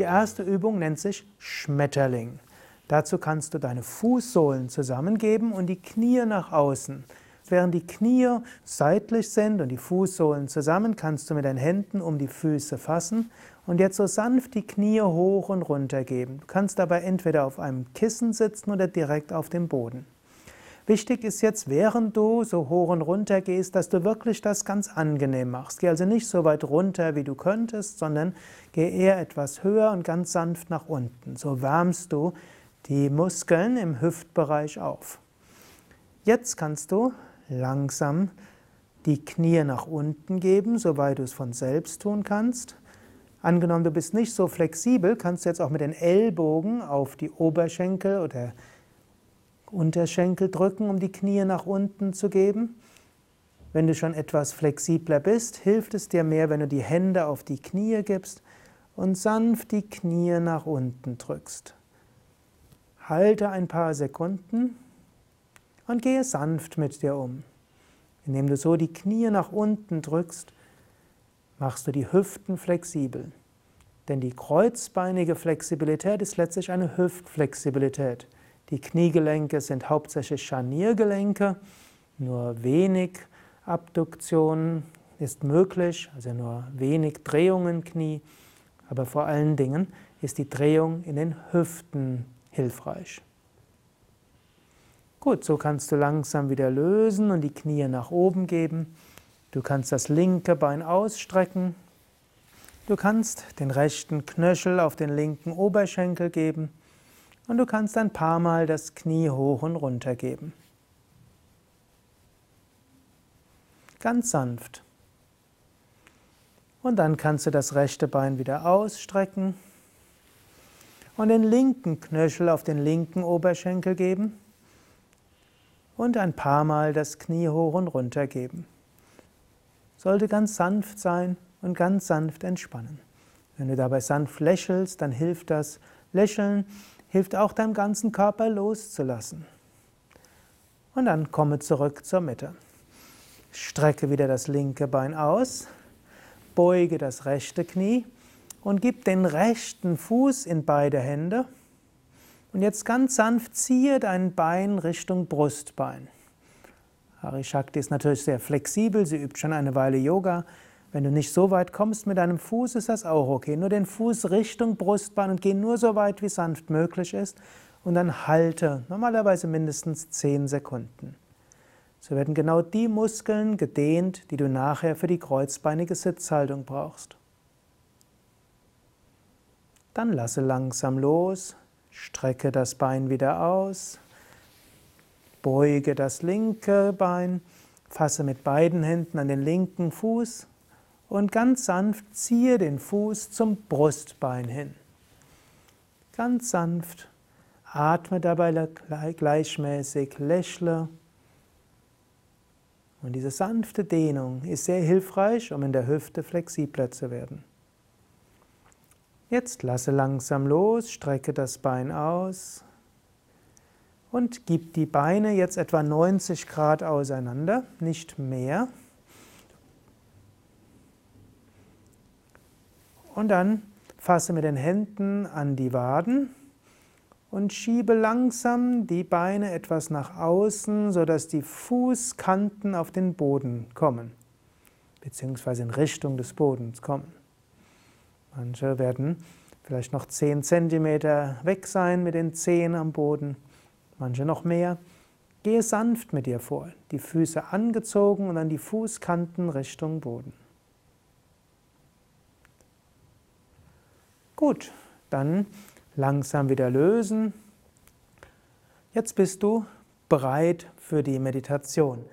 Die erste Übung nennt sich Schmetterling. Dazu kannst du deine Fußsohlen zusammengeben und die Knie nach außen. Während die Knie seitlich sind und die Fußsohlen zusammen, kannst du mit deinen Händen um die Füße fassen und jetzt so sanft die Knie hoch und runter geben. Du kannst dabei entweder auf einem Kissen sitzen oder direkt auf dem Boden. Wichtig ist jetzt, während du so hoch und runter gehst, dass du wirklich das ganz angenehm machst. Geh also nicht so weit runter, wie du könntest, sondern geh eher etwas höher und ganz sanft nach unten. So wärmst du die Muskeln im Hüftbereich auf. Jetzt kannst du langsam die Knie nach unten geben, soweit du es von selbst tun kannst. Angenommen, du bist nicht so flexibel, kannst du jetzt auch mit den Ellbogen auf die Oberschenkel oder Unterschenkel drücken, um die Knie nach unten zu geben. Wenn du schon etwas flexibler bist, hilft es dir mehr, wenn du die Hände auf die Knie gibst und sanft die Knie nach unten drückst. Halte ein paar Sekunden und gehe sanft mit dir um. Indem du so die Knie nach unten drückst, machst du die Hüften flexibel. Denn die kreuzbeinige Flexibilität ist letztlich eine Hüftflexibilität. Die Kniegelenke sind hauptsächlich Scharniergelenke, nur wenig Abduktion ist möglich, also nur wenig Drehung im Knie, aber vor allen Dingen ist die Drehung in den Hüften hilfreich. Gut, so kannst du langsam wieder lösen und die Knie nach oben geben. Du kannst das linke Bein ausstrecken. Du kannst den rechten Knöchel auf den linken Oberschenkel geben. Und du kannst ein paar Mal das Knie hoch und runter geben. Ganz sanft. Und dann kannst du das rechte Bein wieder ausstrecken und den linken Knöchel auf den linken Oberschenkel geben und ein paar Mal das Knie hoch und runter geben. Sollte ganz sanft sein und ganz sanft entspannen. Wenn du dabei sanft lächelst, dann hilft das Lächeln hilft auch deinem ganzen Körper loszulassen. Und dann komme zurück zur Mitte. Strecke wieder das linke Bein aus, beuge das rechte Knie und gib den rechten Fuß in beide Hände. Und jetzt ganz sanft ziehe dein Bein Richtung Brustbein. Hari Shakti ist natürlich sehr flexibel, sie übt schon eine Weile Yoga. Wenn du nicht so weit kommst mit deinem Fuß, ist das auch okay. Nur den Fuß Richtung Brustbein und geh nur so weit, wie sanft möglich ist. Und dann halte normalerweise mindestens 10 Sekunden. So werden genau die Muskeln gedehnt, die du nachher für die kreuzbeinige Sitzhaltung brauchst. Dann lasse langsam los, strecke das Bein wieder aus, beuge das linke Bein, fasse mit beiden Händen an den linken Fuß und ganz sanft ziehe den Fuß zum Brustbein hin. Ganz sanft atme dabei gleichmäßig, lächle. Und diese sanfte Dehnung ist sehr hilfreich, um in der Hüfte flexibler zu werden. Jetzt lasse langsam los, strecke das Bein aus und gib die Beine jetzt etwa 90 Grad auseinander, nicht mehr. Und dann fasse mit den Händen an die Waden und schiebe langsam die Beine etwas nach außen, sodass die Fußkanten auf den Boden kommen, beziehungsweise in Richtung des Bodens kommen. Manche werden vielleicht noch 10 cm weg sein mit den Zehen am Boden, manche noch mehr. Gehe sanft mit dir vor, die Füße angezogen und dann die Fußkanten Richtung Boden. Gut, dann langsam wieder lösen. Jetzt bist du bereit für die Meditation.